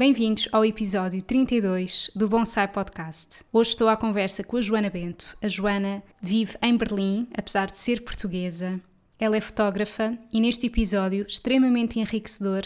Bem-vindos ao episódio 32 do Bonsai Podcast. Hoje estou à conversa com a Joana Bento. A Joana vive em Berlim, apesar de ser portuguesa. Ela é fotógrafa e neste episódio, extremamente enriquecedor,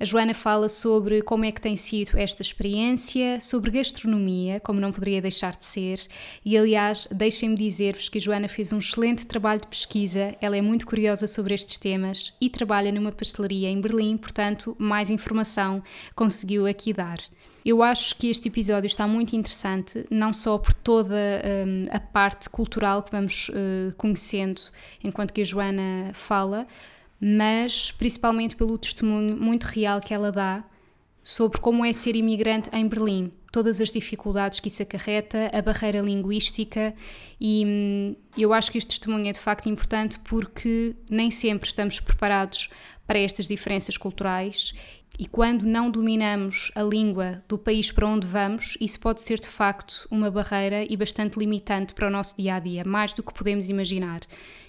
a Joana fala sobre como é que tem sido esta experiência, sobre gastronomia, como não poderia deixar de ser, e aliás, deixem-me dizer-vos que a Joana fez um excelente trabalho de pesquisa, ela é muito curiosa sobre estes temas e trabalha numa pastelaria em Berlim, portanto, mais informação conseguiu aqui dar. Eu acho que este episódio está muito interessante, não só por toda um, a parte cultural que vamos uh, conhecendo enquanto que a Joana fala, mas principalmente pelo testemunho muito real que ela dá sobre como é ser imigrante em Berlim, todas as dificuldades que isso acarreta, a barreira linguística, e hum, eu acho que este testemunho é de facto importante porque nem sempre estamos preparados para estas diferenças culturais e quando não dominamos a língua do país para onde vamos, isso pode ser de facto uma barreira e bastante limitante para o nosso dia a dia, mais do que podemos imaginar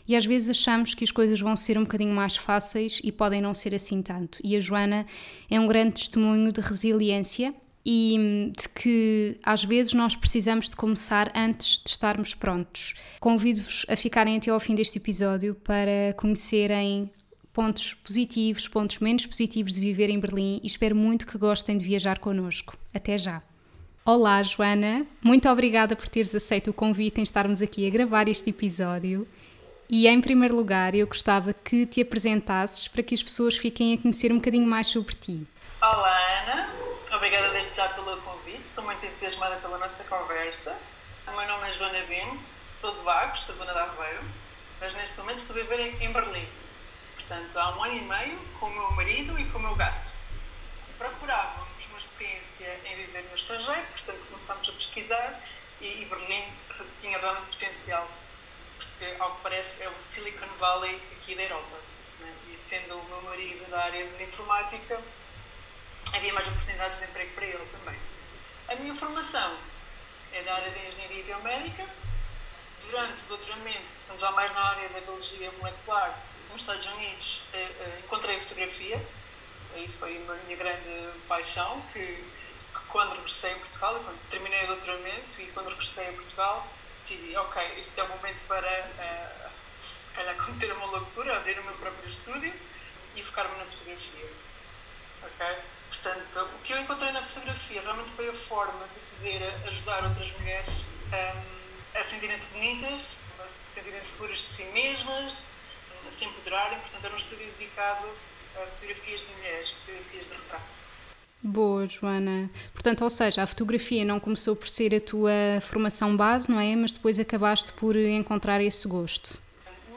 e às vezes achamos que as coisas vão ser um bocadinho mais fáceis e podem não ser assim tanto. E a Joana é um grande testemunho de resiliência e hum, de que às vezes nós precisamos de começar antes de estarmos prontos. Convido-vos a ficarem até ao fim deste episódio para conhecerem pontos positivos, pontos menos positivos de viver em Berlim e espero muito que gostem de viajar connosco. Até já! Olá, Joana! Muito obrigada por teres aceito o convite em estarmos aqui a gravar este episódio. E em primeiro lugar, eu gostava que te apresentasses para que as pessoas fiquem a conhecer um bocadinho mais sobre ti. Olá, Ana. Obrigada desde já pelo convite. Estou muito entusiasmada pela nossa conversa. O meu nome é Joana Bento, sou de Vagos, da zona de Aveiro, mas neste momento estou a viver em Berlim. Portanto, há um ano e meio com o meu marido e com o meu gato. Procurávamos uma experiência em viver no estrangeiro, portanto começámos a pesquisar e, Berlim tinha realmente potencial que, ao que parece, é o Silicon Valley aqui da Europa. Né? E sendo o meu marido da área de informática, havia mais oportunidades de emprego para ele também. A minha formação é da área de engenharia biomédica. Durante o doutoramento, portanto, já mais na área da biologia molecular, nos Estados Unidos, eh, eh, encontrei a fotografia. Aí foi uma minha grande paixão, que, que quando regressei a Portugal, quando terminei o doutoramento e quando regressei a Portugal, decidi, ok, este é o momento para, uh, se calhar, cometer uma loucura, abrir o meu próprio estúdio e focar-me na fotografia. Ok? Portanto, o que eu encontrei na fotografia realmente foi a forma de poder ajudar outras mulheres um, ehm, a sentirem-se bonitas, a se seguras de si mesmas, a se empoderarem. Portanto, era um estúdio dedicado a fotografias de mulheres, fotografias de retrato. Boa, Joana. Portanto, ou seja, a fotografia não começou por ser a tua formação base, não é? Mas depois acabaste por encontrar esse gosto.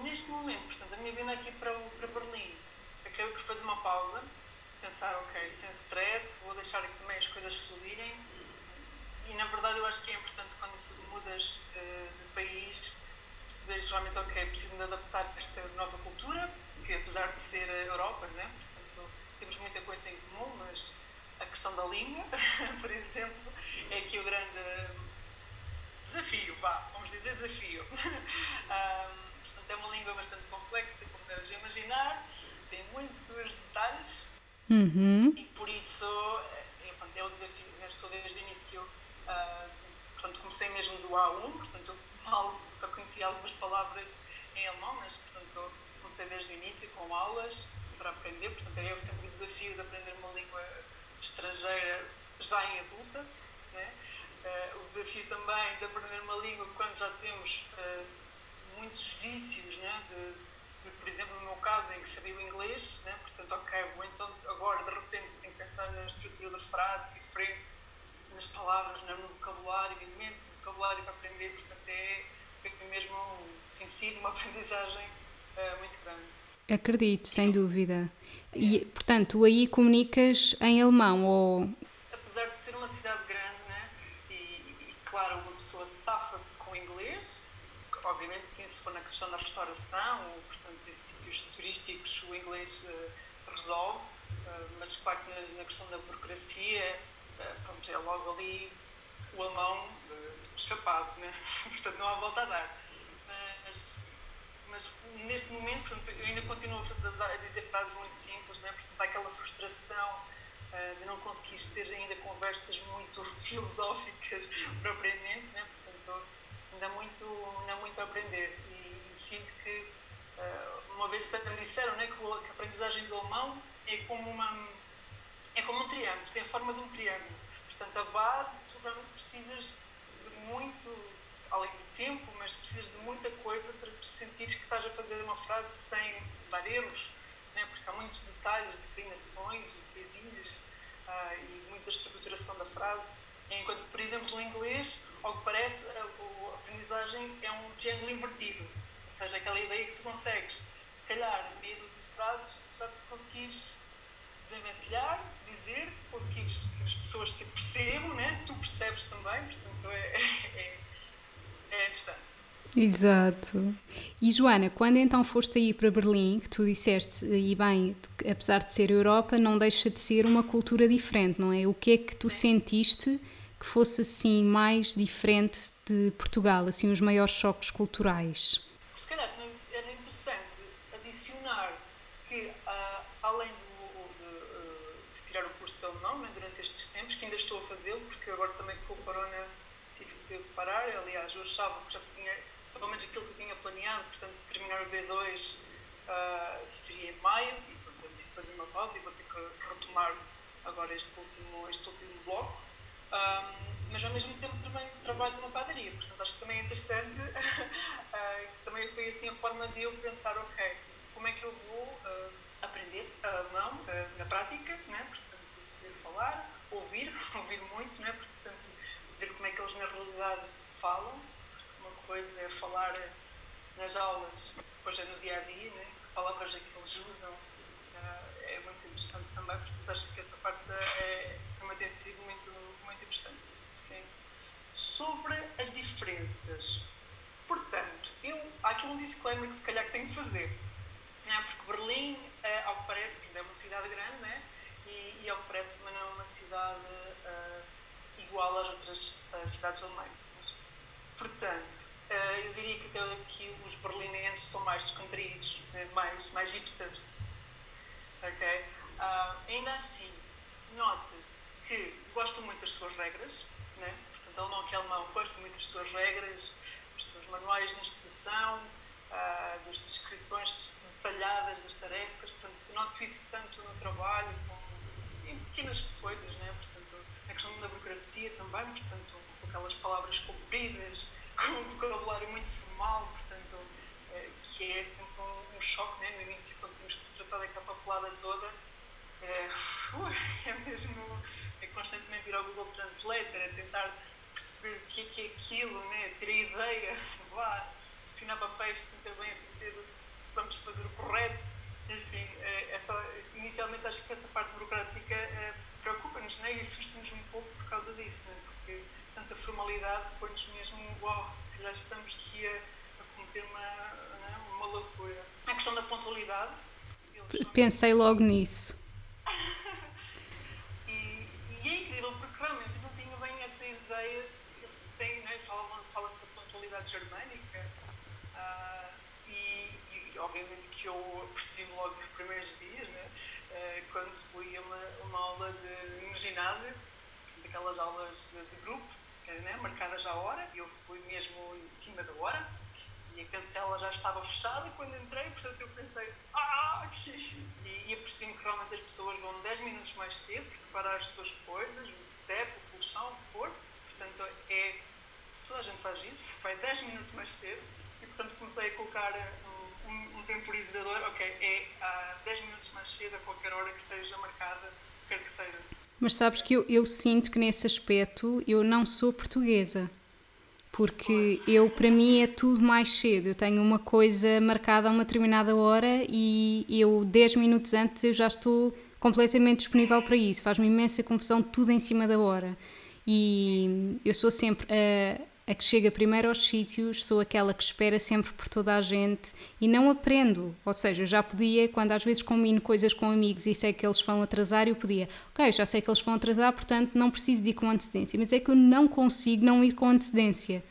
Neste momento, portanto, a minha vinda aqui para, para Berlim, acabei por fazer uma pausa, pensar, ok, sem stress, vou deixar também as coisas fluírem. E na verdade, eu acho que é importante quando tu mudas de, de país, perceberes realmente, ok, preciso me adaptar a esta nova cultura, que apesar de ser a Europa, né? portanto, temos muita coisa em comum, mas a questão da língua, por exemplo, é aqui o grande desafio, vá, vamos dizer desafio. um, portanto, é uma língua bastante complexa, como deves imaginar, tem muitos detalhes uhum. e por isso é, é, o desafio. Estou desde o início, uh, portanto, comecei mesmo do A1, portanto, só conhecia algumas palavras em alemão, mas portanto, comecei desde o início com aulas para aprender, portanto, é sempre o desafio de aprender uma língua estrangeira já em adulta. Né? Uh, o desafio também de aprender uma língua quando já temos uh, muitos vícios, né? de, de, por exemplo, no meu caso, em que sabia o inglês, né? portanto, ok, vou então agora de repente tenho que pensar na estrutura de frase diferente, nas palavras, no vocabulário, imenso vocabulário para aprender, portanto, é, foi mesmo, tem sido uma aprendizagem uh, muito grande. Acredito, sem dúvida. E, portanto, aí comunicas em alemão ou... Apesar de ser uma cidade grande, né? e, e claro, uma pessoa safa-se com inglês, obviamente sim, se for na questão da restauração, ou, portanto, de sítios turísticos, o inglês uh, resolve, uh, mas claro que na, na, questão da burocracia, pronto, é logo ali o alemão chapado, né? portanto não há volta a dar. Mas, mas neste momento, portanto, eu ainda continuo a dizer frases muito simples, né? portanto há aquela frustração de não conseguir ter ainda conversas muito filosóficas propriamente, né? portanto ainda muito, ainda muito a aprender e, e sinto que uh, uma vez também disseram né, que, a aprendizagem do alemão é como uma é como um triângulo, tem a forma de um triângulo. Portanto, a base, tu realmente precisas de muito, além de tempo, mas precisas de muita coisa para tu sentires que estás a fazer uma frase sem dar erros, né? porque há muitos detalhes, declinações, coisinhas uh, e muita estruturação da frase. Enquanto, por exemplo, no inglês, ao que parece, a, a aprendizagem é um triângulo invertido. Ou seja, aquela ideia que tu consegues, se calhar, meio das frases, já conseguires desenvencilhar, dizer, conseguires que as pessoas te percebam, né? tu percebes também, portanto é, é, é interessante. Exato. E Joana, quando então foste aí para Berlim, que tu disseste, e bem, apesar de ser Europa, não deixa de ser uma cultura diferente, não é? O que é que tu Sim. sentiste que fosse assim mais diferente de Portugal, assim os maiores choques culturais? Se calhar era interessante adicionar que uh, além do, tirar o curso de alemão né, durante estes tempos, que ainda estou a fazê-lo, porque agora também com o corona tive que parar, aliás, eu achava que já tinha, pelo menos aquilo que tinha planeado, portanto, terminar o B2 uh, ah, seria em maio, e portanto tive que fazer uma pausa e vou ter que retomar agora este último, este último bloco. Um, mas ao mesmo tempo também trabalho numa padaria, portanto acho que também é interessante. uh, também foi assim a forma de eu pensar, ok, como é que eu vou uh, aprender alemão uh, na prática, né? portanto, poder falar, ouvir, ouvir muito, né? portanto, ver como é que eles na realidade falam. Uma coisa é falar nas aulas, depois é no dia a dia, né? que palavras é que eles usam. é muito interessante também, portanto acho que essa parte é, também tem sido muito muito interessante. Sim. Sobre as diferenças. Portanto, eu, há aqui um disclaimer que se calhar que tenho que fazer. Né? Porque Berlim, é, ao que parece, que ainda é uma cidade grande, né? e, e ao que parece também não é uma cidade uh, igual às outras uh, cidades alemãs. Portanto, uh, eu diria que, até aqui os berlinenses são mais descontraídos, né? mais, mais hipsters. Ok? ainda assim, nota-se que gostam muito das suas regras, né? portanto, ele não que alemão gosta muito das suas regras, dos seus manuais de instrução, uh, das descrições detalhadas das tarefas, portanto, noto isso tanto no trabalho como em pequenas coisas, né? portanto, na questão da burocracia também, portanto, com aquelas palavras compridas, com um vocabulário muito formal, portanto, uh, que é sempre um, choque né? no início, quando temos que tratar daquela papelada toda, é, é mesmo é constantemente ir ao Google Translator, é tentar perceber o que é que é aquilo, né? ter a ideia, vá, assinar papéis sem ter bem a certeza se vamos fazer o correto. Enfim, é, é só, inicialmente acho que essa parte burocrática é, preocupa-nos né? e assusta-nos um pouco por causa disso, né? porque tanta formalidade põe-nos mesmo, uau, se calhar estamos aqui a, a cometer uma, né? uma loucura. A questão da pontualidade. Pensei logo nisso. e, e, é incrível porque realmente não tinha bem essa ideia. Eles têm, né, fala-se da pontualidade germânica uh, e, e, obviamente que eu percebi logo nos primeiros dias, né, uh, quando fui a uma, uma aula de, no ginásio, aquelas aulas de, de grupo, né, marcadas à hora, eu fui mesmo em cima da hora e a cancela já estava fechada quando entrei, portanto eu pensei, ah, que... E, e apercebi-me que realmente as pessoas vão 10 minutos mais cedo preparar as suas coisas, o step, o colchão, o que for. Portanto, é. Toda a gente faz isso, vai 10 minutos mais cedo. Portanto comecei a colocar um, um, um temporizador, ok, é a 10 minutos mais cedo, a qualquer hora que seja marcada, quer que seja. Mas sabes que eu, eu sinto que nesse aspecto eu não sou portuguesa porque eu, para mim, é tudo mais cedo. Eu tenho uma coisa marcada a uma determinada hora e eu, 10 minutos antes, eu já estou completamente disponível para isso. Faz-me imensa confusão tudo em cima da hora. E eu sou sempre a, a que chega primeiro aos sítios, sou aquela que espera sempre por toda a gente e não aprendo. Ou seja, já podia, quando às vezes combino coisas com amigos e sei que eles vão atrasar, eu podia, ok, já sei que eles vão atrasar, portanto não preciso de ir com antecedência. Mas é que eu não consigo não ir com antecedência.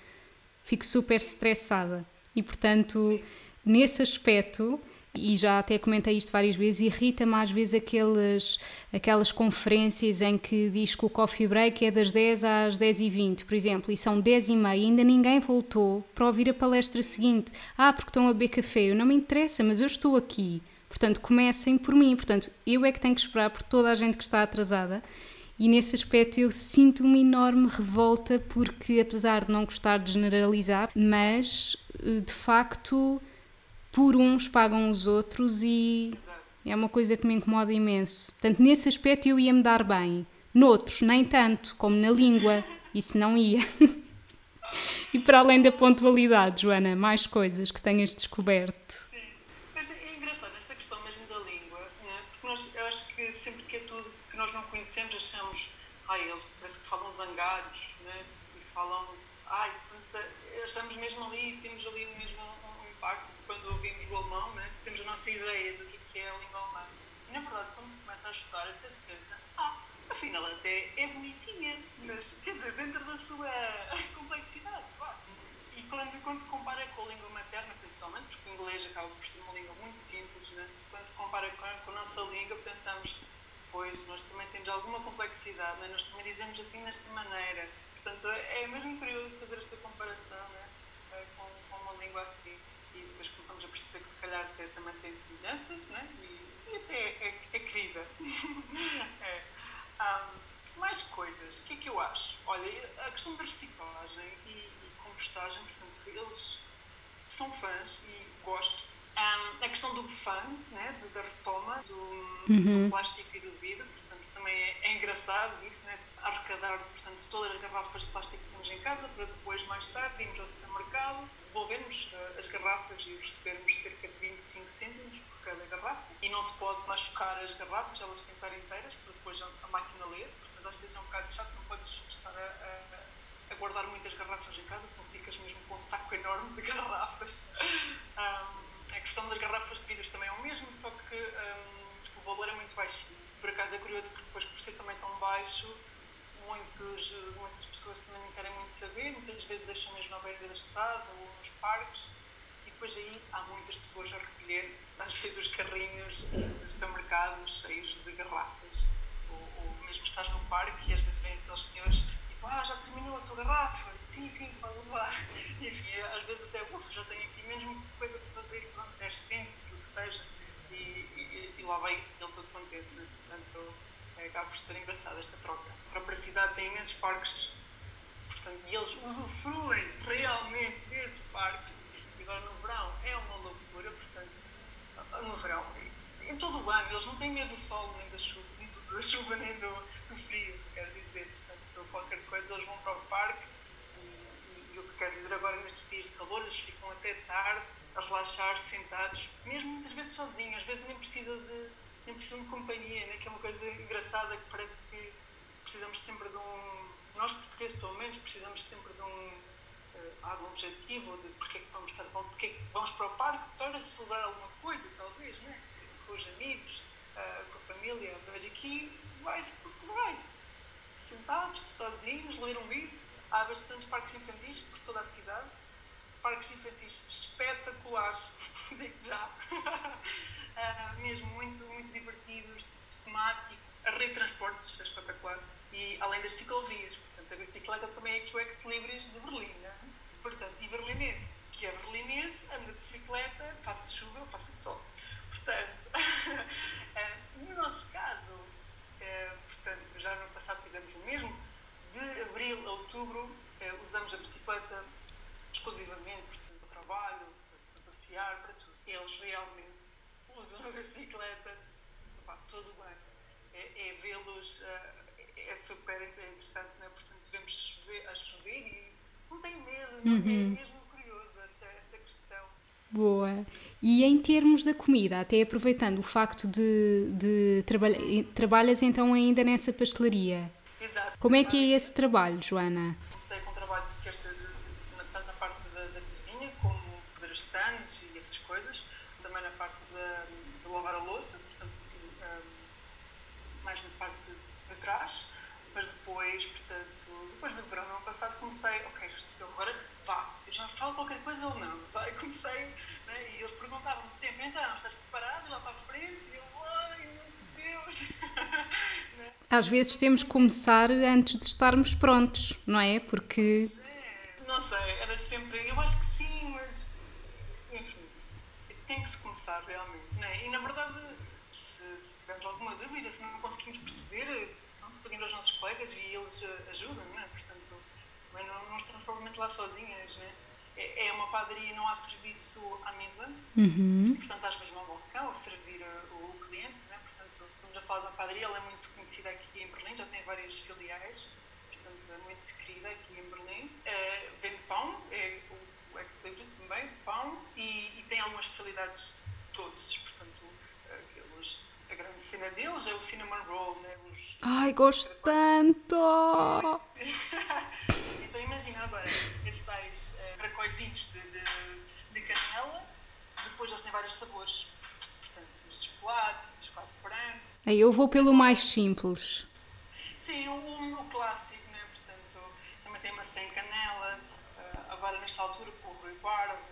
Fico super estressada. E portanto, nesse aspecto, e já até comentei isto várias vezes, irrita-me às vezes aqueles, aquelas conferências em que diz que o coffee break é das 10 às 10 e 20, por exemplo, e são 10 e meia ainda ninguém voltou para ouvir a palestra seguinte. Ah, porque estão a beber café, eu não me interessa, mas eu estou aqui. Portanto, comecem por mim. Portanto, eu é que tenho que esperar por toda a gente que está atrasada. E nesse aspecto eu sinto uma enorme revolta porque, apesar de não gostar de generalizar, mas eh, de facto por uns pagam os outros e Exato. é uma coisa que me incomoda imenso. Portanto, nesse aspecto eu ia me dar bem. Noutros, nem tanto, como na língua, isso não ia. e para além da pontualidade, Joana, mais coisas que tenhas descoberto? Sim, mas é engraçado esta questão mesmo da língua, né? porque nós, eu acho que sempre que é tudo que nós não conhecemos, achamos, ai, eles parece que falam zangados, né? e falam, ai, achamos mesmo ali, temos ali mesmo de quando ouvimos o alemão, né? temos a nossa ideia do que é a língua alemã. E na verdade, quando se começa a estudar, até se pensa, ah, afinal até é bonitinha, mas quer dizer, dentro da sua complexidade. Claro. E quando, quando se compara com a língua materna, principalmente, porque o inglês acaba por ser uma língua muito simples, né? quando se compara com a, com a nossa língua, pensamos, pois, nós também temos alguma complexidade, né? nós também dizemos assim desta maneira. Portanto, é mesmo curioso fazer esta comparação né? com, com uma língua assim e depois começamos a perceber que se calhar até também tem semelhanças né? e, e até é, é querida. é. Um, mais coisas, o que é que eu acho? Olha, a questão da reciclagem e, e compostagem, portanto, eles são fãs e gosto. Um, a questão do fund, né, da retoma do, uhum. do, plástico e do vidro, portanto, também é, é engraçado isso, né, arrecadar portanto, todas as garrafas de plástico que temos em casa para depois, mais tarde, irmos ao supermercado, devolvermos uh, as garrafas e recebermos cerca de 25 cêntimos por cada garrafa. E não se pode machucar as garrafas, elas têm que estar inteiras para depois a, a máquina ler. Portanto, às vezes é um bocado chato, não podes estar a, a, a, guardar muitas garrafas em casa, senão ficas mesmo com um saco enorme de garrafas. Um, a questão das garrafas de vidro também é o mesmo, só que um, o valor é muito baixo. Por acaso é curioso que depois, por ser também tão baixo, muitos, muitas pessoas também querem muito saber, muitas vezes deixam mesmo à beira da estrada ou nos parques e depois aí há muitas pessoas a recolher, às vezes, os carrinhos de supermercados cheios de garrafas. Ou, ou mesmo estás num parque e às vezes vêm aqueles senhores ah, já terminou a sua garrafa? Sim, sim, levar. E enfim, às vezes até, já tenho aqui mesmo coisa para fazer, pronto, 10 cêntimos, o que seja. E, e, e lá vai ele todo contente, né? Portanto, é, acaba por ser engraçada esta troca. A própria cidade tem imensos parques, portanto, e eles usufruem realmente desses parques. E agora no verão é uma loucura, portanto, no verão, em todo o ano, eles não têm medo do sol, nem da chuva, nem do, da chuva, nem do, do frio, quero dizer. Portanto, qualquer coisa, eles vão para o parque. E, e o que quero dizer agora, nestes dias de calor, eles ficam até tarde a relaxar, sentados, mesmo muitas vezes sozinhos, às vezes nem precisa de nem precisam de companhia, né? que é uma coisa engraçada que parece que precisamos sempre de um. Nós portugueses, pelo menos, precisamos sempre de um. Uh, ah, de um objetivo, de porque é que vamos estar porque é que vamos para o parque para celebrar alguma coisa, talvez, né? com os amigos, uh, com a família. Mas aqui vai-se porque vai-se. Sentados, sozinhos, ler um livro. Há bastantes parques infantis por toda a cidade. Parques infantis espetaculares, digo já. uh, mesmo muito, muito divertidos, tipo, temático. A rede de transportes é espetacular. E além das ciclovias, portanto, a bicicleta também é aqui o ex-libris de Berlim. Né? Portanto, e berlinense, que é berlinense, anda de bicicleta, faça chuva ou faça sol. Portanto, uh, no nosso caso, uh, portanto, já no passado fizemos o mesmo, de abril a outubro usamos a bicicleta exclusivamente, portanto, para o trabalho, para passear, para tudo. Eles realmente usam a bicicleta pá, todo o ano. É, é vê-los, uh, é super interessante, né? portanto, vemos chover, a chover e não tem medo, não é uhum. é mesmo curioso essa, essa questão. Boa. E em termos da comida, até aproveitando o facto de, de trabalhar, trabalhas então ainda nessa pastelaria. Exato. Como é que é esse trabalho, Joana? Comecei com um trabalho que quer ser tanto na parte da, da cozinha, como ver as stands e essas coisas, também na parte de, de lavar a louça, portanto, assim, um, mais na parte de trás mas depois, portanto, depois do verão, no ano passado, comecei, ok, agora vá, eu já falo qualquer coisa ou não, vai, comecei, né, e eles perguntavam-me sempre, então, estás preparado lá para a frente? E eu, ai meu Deus! né? Às vezes temos que começar antes de estarmos prontos, não é? Porque. Não sei, era sempre, eu acho que sim, mas, tem que se começar realmente, né? E na verdade, se, se tivermos alguma dúvida, se não conseguimos perceber pedimos aos nossos colegas e eles uh, ajudam, não é? Portanto, não, não estamos provavelmente lá sozinhas, não é? É, uma padaria, não há serviço à mesa, uhum. portanto, às vezes ao balcão a servir uh, o, cliente, não é? Portanto, estamos a falar de uma padaria, ela é muito conhecida aqui em Berlim, já tem várias filiais, portanto, é muito querida aqui em Berlim. Uh, vende pão, é o, o ex também, pão, e, e tem algumas especialidades todos, portanto, aqueles a grande cena deles é o cinnamon roll, né? Os, Ai, gosto tanto! então imagina agora esses tais uh, caracóizinhos de, de, de, canela, depois eles têm vários sabores. Portanto, temos de chocolate, de chocolate branco. Aí eu vou pelo mais simples. Sim, o, o clássico, né? Portanto, também tem maçã em canela. Uh, agora, nesta altura, com o Rui Barbo,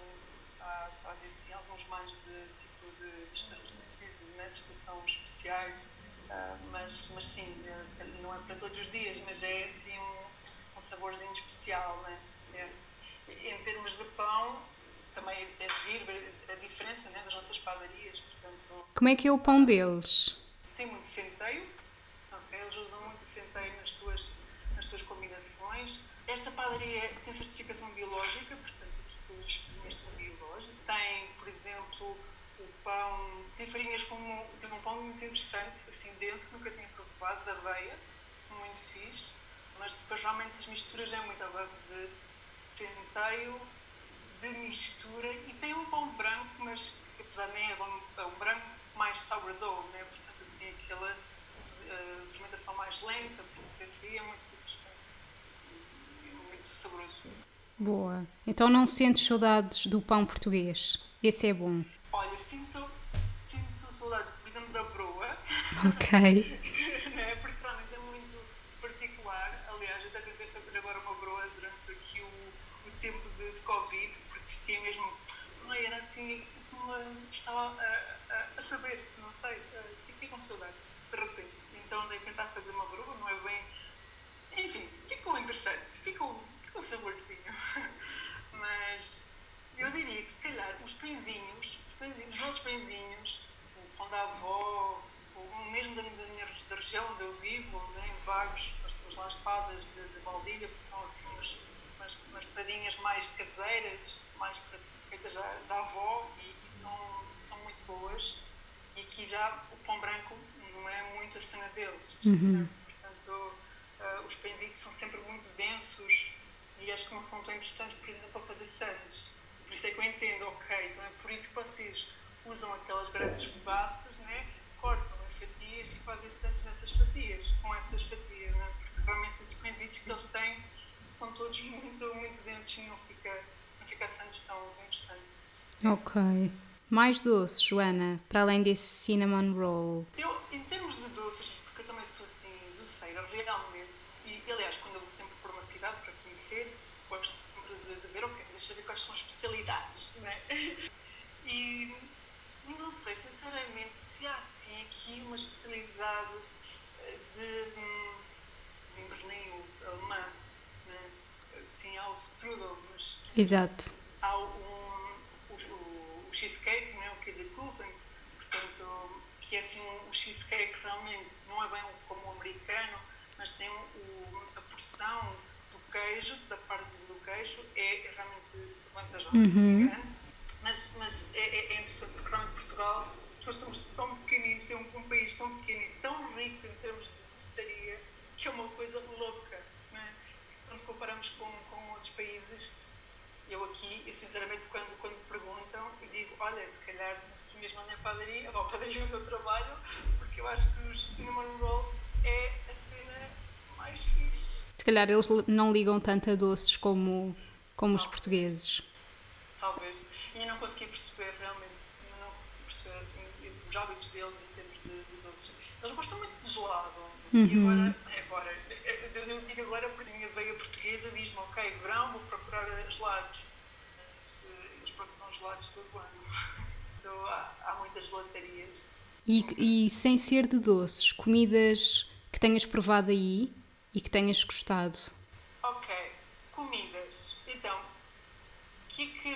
uh, fazem assim, alguns mais de tipo de, de estação né, de estação especiais, uh, mas, mas sim, é, não é para todos os dias, mas é assim um, um saborzinho especial. Né? É. Em termos de pão, também é giro ver a diferença né, das nossas padarias. Portanto, Como é que é o pão deles? Tem muito centeio, okay? eles usam muito centeio nas suas, nas suas combinações. Esta padaria tem certificação biológica, portanto, farinhas são biológicas. Tem, por exemplo, o pão tem farinhas como tem um pão muito interessante, assim denso, que nunca tinha provado, da aveia, muito fixe, mas depois realmente as misturas é muito à base de centeio, de mistura, e tem um pão branco, mas que apesar de nem é é um branco mais sourdough, né? portanto assim aquela uh, fermentação mais lenta, portanto aí é muito interessante e muito saboroso. Boa. Então não sentes saudades do pão português? Esse é bom. Olha, sinto, sinto saudades, por exemplo, da broa. Ok. né? Porque realmente é muito particular. Aliás, até tentei fazer agora uma broa durante aqui o, o tempo de, de Covid, porque fiquei mesmo. Não era assim, estava a, a, a, saber, não sei, fiquei com saudades, de repente. Então andei a tentar fazer uma broa, não é bem. Enfim, ficou interessante, ficou, ficou saborzinho. Mas eu diria que se calhar os pãezinhos, os, pãezinhos, os nossos pãezinhos, o pão da avó, ou mesmo da, minha da região onde eu vivo, né, em Vagos, as padas de, de Valdilha, que são assim umas, umas, umas padinhas mais caseiras, mais feitas da, da avó e, e, são, são muito boas. E aqui já o pão branco não é muito a cena deles. Uhum. Portanto, uh, os pãezinhos são sempre muito densos e acho que não são tão interessantes, por exemplo, para fazer sandes. Por isso é que eu entendo, ok, então é por isso que vocês usam aquelas grandes fogaças, né? cortam as fatias e fazem santos nessas fatias, com essas fatias, né? porque realmente esses pãezitos que eles têm são todos muito, muito densos e não fica, não fica santos tão, tão interessante. Ok. Mais doces, Joana, para além desse cinnamon roll? Eu, em termos de doces, porque eu também sou assim doceira, realmente, e aliás, quando eu vou sempre para uma cidade para conhecer, gosto de, de ver, ok, deixa ver quais são as especialidades, né? E não sei, sinceramente, se há assim aqui uma especialidade eh, de, de Berlim, alemã, né? Sim, há o strudel, mas... Exato. Há um, o, o, o cheesecake, né? o Käsekuchen, portanto, que é assim, o cheesecake realmente não é bem como o americano, mas tem o, a porção queijo, da parte do queijo, é realmente vantajosa, uhum. Mas, mas é, é, é interessante porque realmente Portugal, nós somos tão pequeninos, tem um, um, país tão pequeno e tão rico em termos de doçaria, que é uma coisa louca. É? quando comparamos com, com outros países, eu aqui, eu sinceramente, quando, quando perguntam, eu digo, olha, se calhar que ir mesmo à padaria, ou à padaria onde eu trabalho, porque eu acho que os cinnamon rolls é a cena mais fixe. Se calhar eles não ligam tanto a doces como, como os portugueses. Talvez. E eu não consegui perceber, realmente, eu não consegui perceber, assim, os hábitos deles em termos de, de doces. Eles gostam muito de gelado. Uhum. E agora, agora, eu digo agora porque a minha veia portuguesa diz-me, ok, verão, vou procurar gelados. Mas eles procuram gelados todo o ano. Então há, há muitas gelatarias. E, e sem ser de doces, comidas que tenhas provado aí e que tenhas gostado? Ok, comidas. Então, o que é que.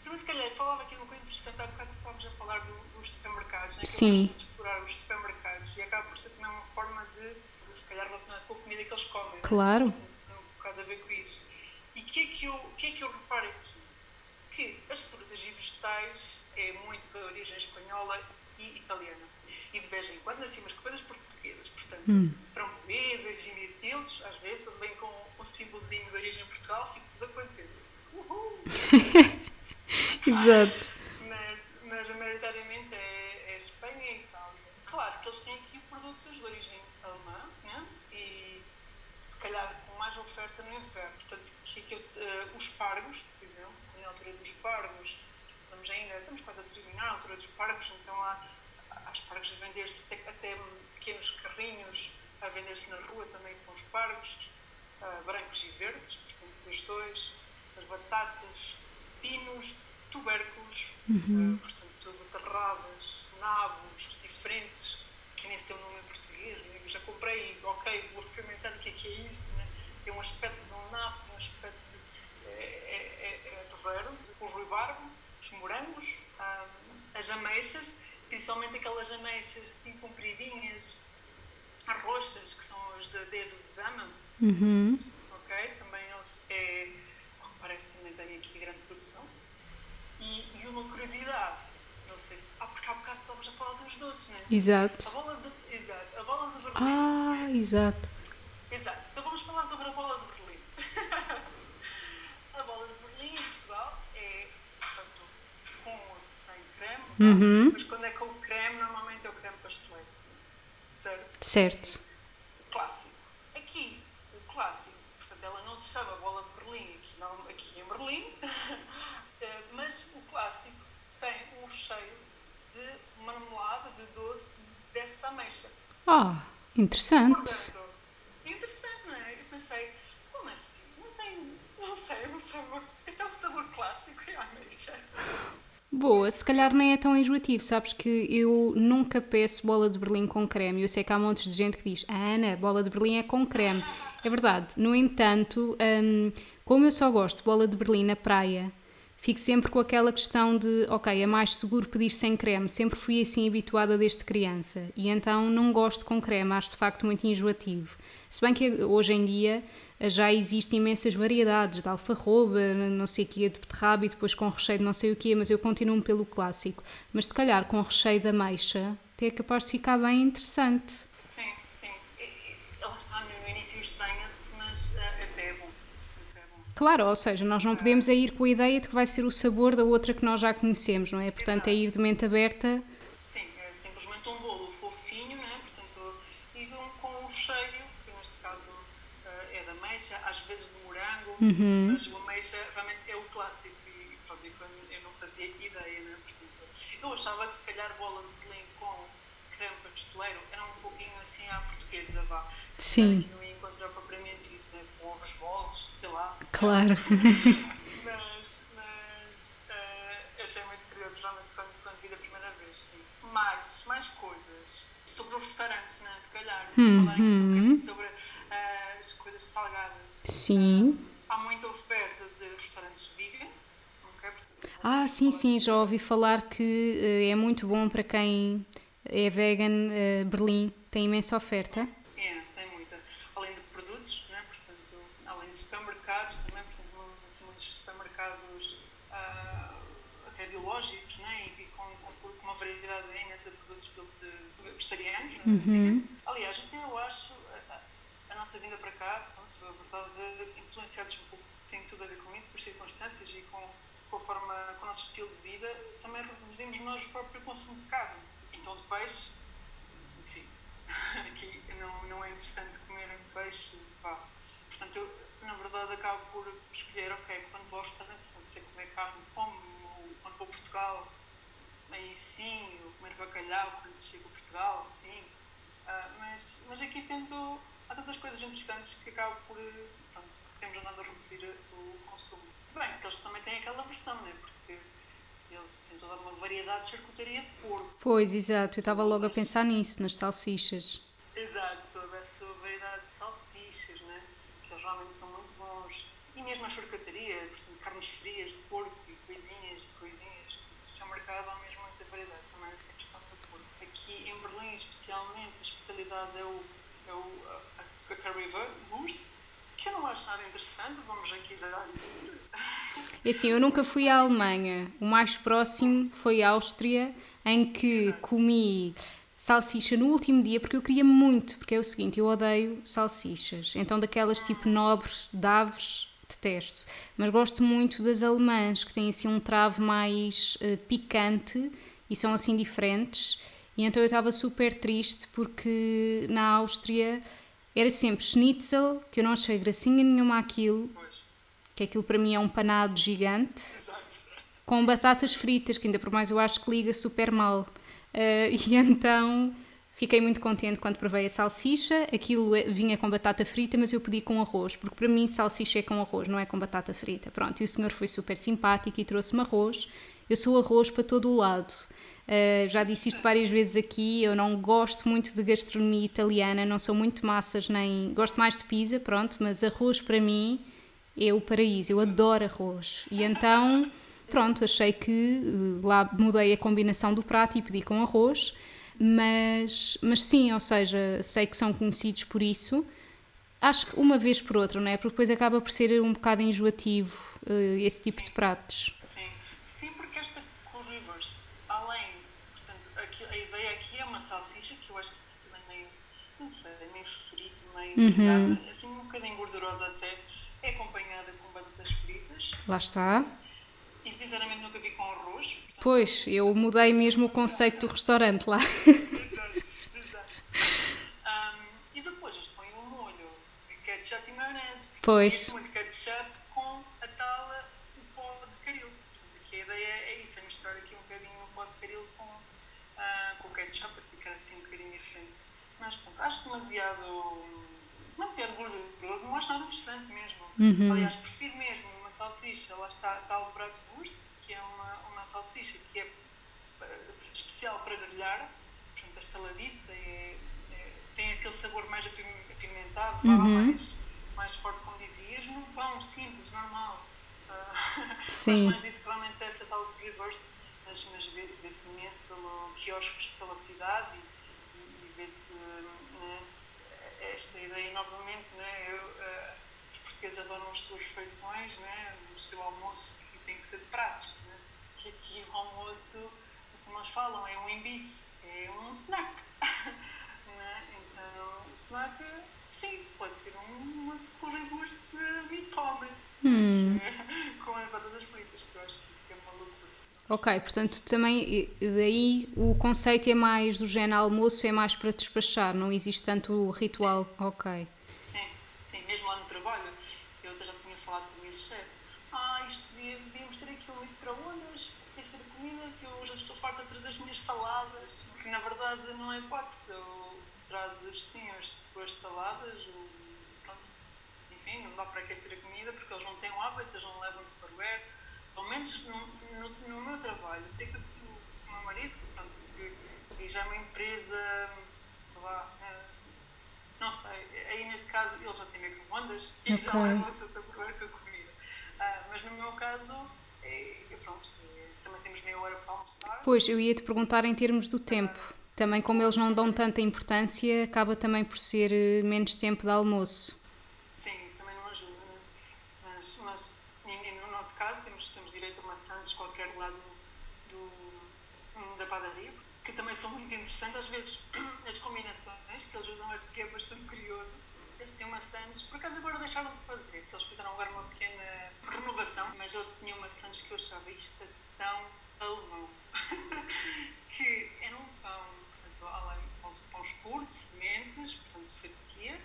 Primeiro, se calhar, falava aqui uma coisa interessante, há bocado estávamos a falar do, dos supermercados, né? que Sim. eu gosto de explorar os supermercados e acaba por ser também uma forma de, se calhar, relacionar com a comida que eles comem. Né? Claro. Né? Portanto, tem um bocado a ver com isso. E o que, é que, eu, que é que eu reparo aqui? Que as frutas e vegetais é muito da origem espanhola e italiana e de vez em quando assim umas coisas portuguesas, portanto, hum. framboesas mirtilos, às vezes, vem com um símbolozinho de origem Portugal, fico toda contente. Uhul! Exato. Mas, mas maioritariamente é, é Espanha e Itália. Claro que eles têm aqui produtos de origem alemã, né? e se calhar com mais oferta no inverno. Portanto, que, que, uh, os pargos, por exemplo, na altura dos pargos, estamos ainda, estamos quase a terminar a altura dos pargos, então há há espargos a vender-se até, até, pequenos carrinhos a vender-se na rua também com espargos uh, brancos e verdes, portanto os dois, as batatas, pinos, tubérculos, uhum. uh, portanto beterrabas, nabos diferentes, que nem sei o nome em português, eu já comprei, ok, vou experimentar o que é que é isto, né? tem um aspecto de um nabo, tem um aspecto de é, é, é, é o ruibarbo, os morangos, um, ah, as ameixas principalmente aquelas ameixas assim compridinhas, roxas, que são as de dedo de dama. Uhum. Ok? Também eles é. Oh, parece que também tem aqui grande produção. E, e uma curiosidade, não sei se. Ah, porque há bocado estávamos a falar dos doces, não é? Exato. A bola de, exato. A bola de Berlim. Ah, exato. Exato. Então vamos falar sobre a bola de Berlim. a bola de Berlim em Portugal é, portanto, com ou sem creme, uhum. mas quando é Certo. Sim. Clássico. Aqui, o clássico, portanto, ela não se chama bola de Berlim aqui, não, aqui em Berlim, eh, mas o clássico tem um recheio de marmelada, de doce, dessa ameixa. Ah, oh, interessante. Portanto, interessante, não é? Eu pensei, como assim? Não tem, não sei, não sabor. Esse é o sabor clássico, é a ameixa. Boa, se calhar nem é tão enjoativo, sabes que eu nunca peço bola de Berlim com creme. Eu sei que há montes de gente que diz, ah, Ana, bola de Berlim é com creme. É verdade, no entanto, hum, como eu só gosto de bola de Berlim na praia, fico sempre com aquela questão de, ok, é mais seguro pedir sem creme. Sempre fui assim habituada desde criança e então não gosto com creme, acho de facto muito enjoativo. Se bem que hoje em dia já existem imensas variedades de alfarroba, não sei o que, de beterraba e depois com recheio de não sei o que, mas eu continuo pelo clássico. Mas se calhar com recheio da ameixa, até é capaz de ficar bem interessante. Sim, sim. Ela está no início estranha-se, mas eh, até é bom. Claro, ou seja, nós não podemos é ir com a ideia de que vai ser o sabor da outra que nós já conhecemos, não é? Portanto, é Exato. é ir de mente aberta às vezes de morango, uhum. mas o ameixa realmente é o clássico e pronto, eu não fazia ideia, né? Portanto, eu achava que se calhar bola de Belém com creme pasteleiro era um pouquinho assim à portuguesa, vá. Sim. Que não ia encontrar propriamente isso, né? Com ovos moles, sei lá. Claro. mas, mas uh, achei muito curioso realmente quando, quando vi da primeira vez, sim. Mais, mais coisas sobre os restaurantes, né? Se calhar, uhum. falar sobre uh, as coisas salgadas. Sim. Uh, há muita oferta de restaurantes vegan. Okay? Ah, sim, sim, já ouvi falar que uh, é muito bom para quem é vegan. Berlim tem imensa oferta. É, tem muita. Além de produtos, né? portanto, além de supermercados, também, portanto, muitos, supermercados até biológicos né? e com, com, uma variedade imensa de produtos vegetarianos. Uhum. Eu acho nossa vinda para cá, pronto, a verdade, influenciados um pouco, tem tudo a ver com isso, com as circunstâncias e com, com a forma, com o nosso estilo de vida, também reduzimos nós o próprio consumo de carne. Então, de peixe, enfim, aqui não, não é interessante comer peixe. Portanto, eu, na verdade, acabo por escolher, ok, quando vou ao restaurante, se não quiser comer carne, como, quando vou a Portugal, aí sim, ou comer bacalhau quando chego a Portugal, sim. Uh, mas, mas aqui tento, há tantas coisas interessantes que acabo por, pronto, temos andado a reduzir o consumo. Se bem que eles também têm aquela versão, né? Porque eles têm toda uma variedade de charcutaria de porco. Pois, exato, eu estava logo a pensar nisso, nas salsichas. Exato, toda essa variedade de salsichas, né? Que eles realmente são muito bons. E mesmo a charcutaria, portanto, carnes frias de porco e coisinhas e coisinhas. O supermercado há mesmo muita variedade também dessa questão do porco. Aqui em Berlim, especialmente, a especialidade é o, é o a, a currywurst, que eu não acho nada interessante, vamos aqui já dizer. É assim, eu nunca fui à Alemanha. O mais próximo foi a Áustria, em que Exato. comi salsicha no último dia porque eu queria muito, porque é o seguinte, eu odeio salsichas. Então daquelas tipo nobres, de aves, detesto. Mas gosto muito das alemãs, que têm assim um travo mais uh, picante e são assim diferentes. E então eu estava super triste porque na Áustria era sempre schnitzel, que eu não achei gracinha nenhuma aquilo, que aquilo para mim é um panado gigante, com batatas fritas, que ainda por mais eu acho que liga super mal. Uh, e então Fiquei muito contente quando provei a salsicha. Aquilo é, vinha com batata frita, mas eu pedi com arroz, porque para mim salsicha é com arroz, não é com batata frita. Pronto, e o senhor foi super simpático e trouxe-me arroz. Eu sou arroz para todo o lado. Uh, já disse isto várias vezes aqui. Eu não gosto muito de gastronomia italiana, não sou muito massas, nem. Gosto mais de pizza, pronto, mas arroz para mim é o paraíso. Eu adoro arroz. E então, pronto, achei que uh, lá mudei a combinação do prato e pedi com arroz mas, mas sim, ou seja, sei que são conhecidos por isso. Acho que uma vez por outra, não é? Porque depois acaba por ser um bocado enjoativo uh, esse tipo sim. de pratos. Sim, sim, porque esta currywurst, além, portanto, aqui, a ideia aqui é uma salsicha que eu acho que também meio, não sei, meio frito, meio uhum. assim um bocadinho gordurosa até, é acompanhada com batatas fritas. Lá está. E sinceramente nunca vi com arroz. Portanto, pois, eu mudei mesmo o conceito do restaurante lá. exato, exato. Um, e depois eles põem um molho de ketchup e maionese. Pois. De ketchup com a tal o pó de caril. Portanto, aqui a ideia é isso, é misturar aqui um bocadinho o pó de caril com, uh, com o ketchup para ficar assim um bocadinho diferente. Mas pronto, acho demasiado, demasiado gorduroso, não acho nada interessante mesmo. Uhum. Aliás, prefiro mesmo uma salsicha, lá está a tal bratwurst, que é uma, uma salsicha que é eh, especial para grelhar, portanto, a estaladiça é, é, tem aquele sabor mais apimentado, uhum. mais, mais forte, como dizias, num pão simples, normal. Uh, Sim. mas mais disso, realmente, essa tal reverse, mas, mas vê-se imenso pelo quiosques pela cidade e, né, esta ideia novamente, né, eu, uh, portugueses adoram as suas refeições, né? o seu almoço que tem que ser de prato. Né? Que aqui o almoço, como nós falam, é um embice, é um snack. né? Então, o snack, sim, pode ser uma currywurst para meatballs, hum. com as batatas fritas, que eu acho que isso é uma. Ok, portanto também daí o conceito é mais do género almoço, é mais para despachar, não existe tanto o ritual. Sim. Ok. Sim, sim, mesmo lá no trabalho falado com o meu chefe, ah, isto devíamos ter aqui um micro-ondas, tem ser comida, que eu já estou farta de trazer as minhas saladas, porque na verdade não é hipótese, eu trazes sim as tuas saladas, ou, pronto, enfim, não dá para aquecer a comida porque eles não têm o hábito, eles não levam de parware, pelo menos no, no, no, meu trabalho, eu sei que o meu marido, pronto, que, que já é uma empresa, lá, não sei, aí neste caso eles já têm micro-ondas e okay. já levam a Coroa com a comida. Ah, mas no meu caso, é, pronto, é, também temos meia hora para almoçar. Pois, eu ia te perguntar em termos do tempo. Também, como eles não dão tanta importância, acaba também por ser eh, menos tempo de almoço. Sim, isso também não ajuda. Mas, mas no nosso caso, temos, temos direito a maçãs qualquer lado do, da padaria, que também são muito interessantes, às vezes as combinações que eles usam, acho que é bastante curioso. eles tinham maçãs, por acaso agora deixaram de fazer, eles fizeram agora uma pequena renovação, mas eles tinham maçãs que eu achava isto tão alemão. que era um pão, portanto, além escuro, de sementes, portanto, fatia,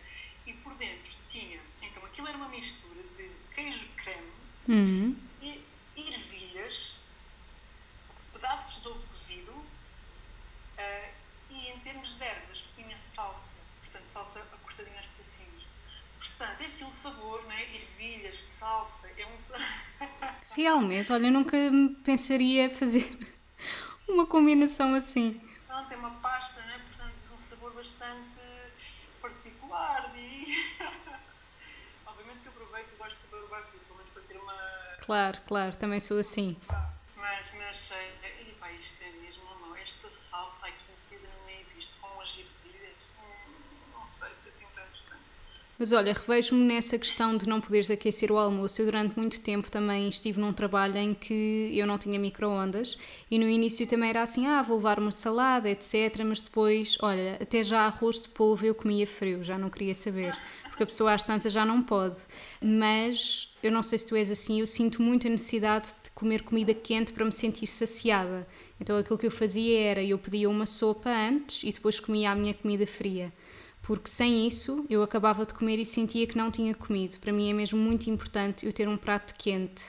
e por dentro tinha, então aquilo era uma mistura de queijo creme Uhum. e ervilhas, pedaços de ovo cozido ah, e em termos de ervas punha salsa, portanto salsa cortadinha aos pedacinhos. Portanto, é assim um sabor, né? ervilhas, salsa, é um sabor. Realmente, olha, eu nunca pensaria fazer uma combinação assim. Não, tem uma pasta, né? portanto é um sabor bastante particular, diria. Obviamente que eu gosto de provar tudo, pelo menos para ter uma. Claro, claro, também sou assim. Mas, mas sei, e pá, isto é mesmo não, esta salsa aqui metida no meio disto com as ervilhas, hum, não sei se é assim tão interessante. Mas olha, revejo-me nessa questão de não poderes aquecer o almoço. Eu durante muito tempo também estive num trabalho em que eu não tinha micro-ondas e no início também era assim, ah, vou levar uma salada, etc. Mas depois, olha, até já arroz de polvo eu comia frio, já não queria saber. Porque a pessoa às tantas já não pode. Mas eu não sei se tu és assim, eu sinto muito a necessidade de comer comida quente para me sentir saciada. Então aquilo que eu fazia era, eu pedia uma sopa antes e depois comia a minha comida fria porque sem isso eu acabava de comer e sentia que não tinha comido. Para mim é mesmo muito importante eu ter um prato quente.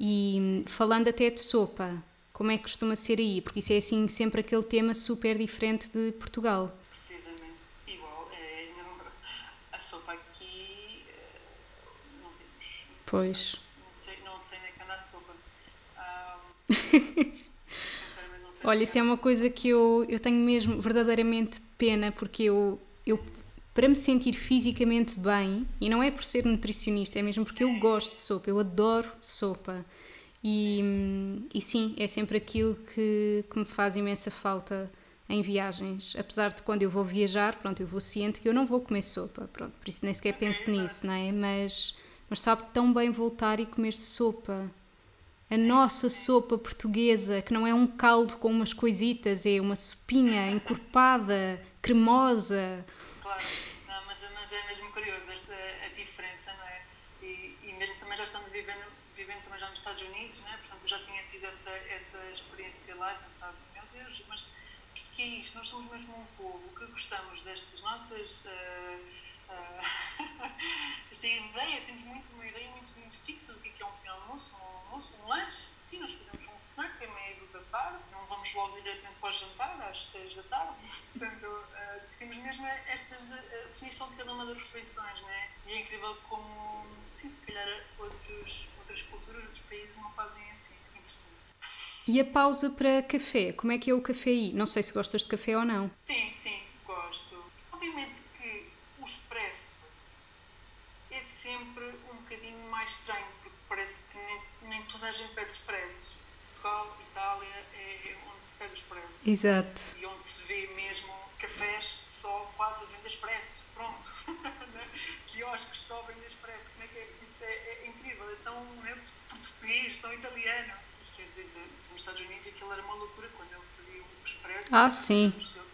E falando até de sopa, como é que costuma ser aí? Porque isso é assim sempre aquele tema super diferente de Portugal. Precisamente igual. É, não, a sopa aqui eh, não temos. Pois. Não sei, não sei nem que anda a sopa. Ah, Olha, nem isso é uma coisa que eu, eu tenho mesmo verdadeiramente pena, porque eu, eu, para me sentir fisicamente bem, e não é por ser nutricionista, é mesmo porque eu gosto de sopa, eu adoro sopa. E, hum, e sim, é sempre aquilo que, que me faz imensa falta em viagens. Apesar de quando eu vou viajar, pronto, eu vou ciente que eu não vou comer sopa, pronto, por isso nem sequer penso nisso, não é? Mas, mas sabe tão bem voltar e comer sopa. A nossa sopa portuguesa, que não é um caldo com umas coisitas, é uma sopinha encorpada, cremosa. Claro, não, mas, mas é mesmo curioso esta a diferença, não é? E, e mesmo também já estando vivendo, vivendo também já nos Estados Unidos, não é? Portanto, eu já tinha tido essa, essa experiência lá pensava, meu Deus, mas que, que é isto? Nós somos mesmo um povo que gostamos destas nossas. ah, ah, esta ideia, temos muito, uma ideia muito, muito fixa do que é, que é um pequeno almoço, um almoço, um lanche. Sim, nós fazemos um snack a meio da tarde, não vamos logo diretamente para o jantar, às seis da tarde. Portanto, ah, temos mesmo estas, a definição de cada uma das refeições, não é? E é incrível como, sim, se calhar outros, outras culturas, outros países não fazem assim. Interessante. E a pausa para café? Como é que é o café aí? Não sei se gostas de café ou não. Sim, sim, gosto. Obviamente que o expresso é sempre um bocadinho mais estranho, porque parece que nem, nem toda a gente pede expresso. Portugal, Itália é onde se pede expresso. Exato. E onde se vê mesmo cafés só quase a vender expresso. Pronto. Né? Quiosques só a vender expresso. Como é que é? Isso é, é incrível. É tão é, português, tão italiano. Quer dizer, de- nos Estados Unidos aquilo era uma loucura quando eu pedi um expresso. Ah, sim.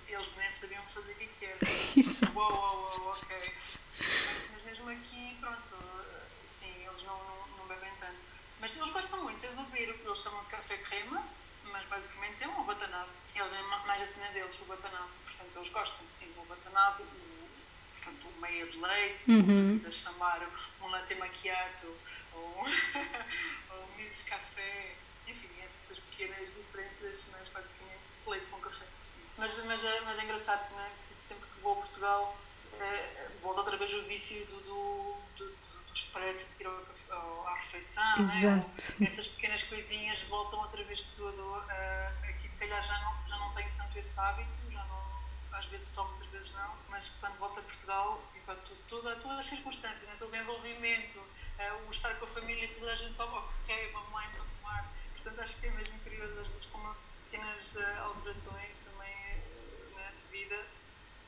Eles nem sabiam fazer o que é era. Exato. Uau, uau, uau, ok. Mas, mas mesmo aqui, pronto, sim, eles não, não, não bebem tanto. Mas eles gostam muito de beber o que eles chamam de café crema, mas basicamente é um abatanado. Eles é ma- mais a cena deles, o abatanado. Portanto, eles gostam sim do abatanado, portanto, o meia de leite, como tu quiseres chamar, um latte macchiato, ou, ou um milho de café, enfim, essas pequenas diferenças, mas basicamente leite com café. Sim. Mas, mas, é, mas é engraçado né, que sempre que vou a Portugal eh, volta outra vez o vício do, do, do, do expresso a seguir ao ao- à refeição. né? Essas pequenas coisinhas voltam outra vez tudo. eh, aqui se calhar já não, já não tenho tanto esse hábito, já não, às vezes tomo, outras vezes não, mas quando volto a Portugal, e quando tu- toda, todas as circunstâncias, né, todo o envolvimento, eh, o estar com a família, toda a gente toma, ok, vamos lá então tomar. Portanto, acho que é mesmo curioso, às vezes, como pequenas eh, alterações também eh, na vida,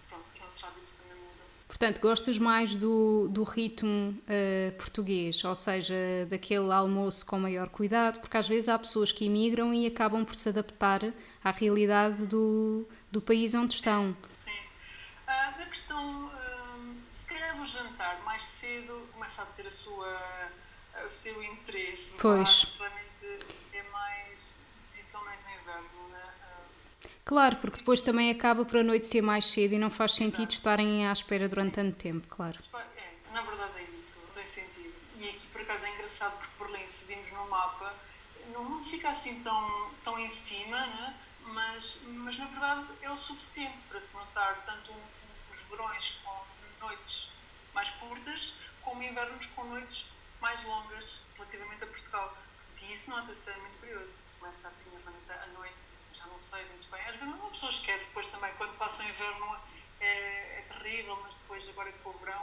pronto, os nossos hábitos também mudam. Portanto, gostas mais do, do ritmo eh, português, ou seja, daquele almoço com maior cuidado, porque às vezes há pessoas que imigram e acabam por se adaptar à realidade do, do país onde estão. Sim. Ah, na questão, ah, se calhar do no jantar, mais cedo, começa a ter a sua, o seu interesse. Pois. Mais, principalmente no inverno, né? Claro, porque depois também acaba por a noite ser mais cedo e não faz sentido Exato. estarem à espera durante tanto tempo, claro. É, na verdade é isso, não tem sentido. E aqui por acaso é engraçado porque Berlim, se vimos no mapa, não fica assim tão, tão em cima, né? mas, mas na verdade é o suficiente para se notar tanto os verões com noites mais curtas, como invernos com noites mais longas relativamente a Portugal. E isso nota-se, é muito curioso. Começa assim a noite, já não sei muito bem. Às vezes uma pessoa esquece depois também, quando passa o inverno é, é terrível, mas depois, agora que o verão,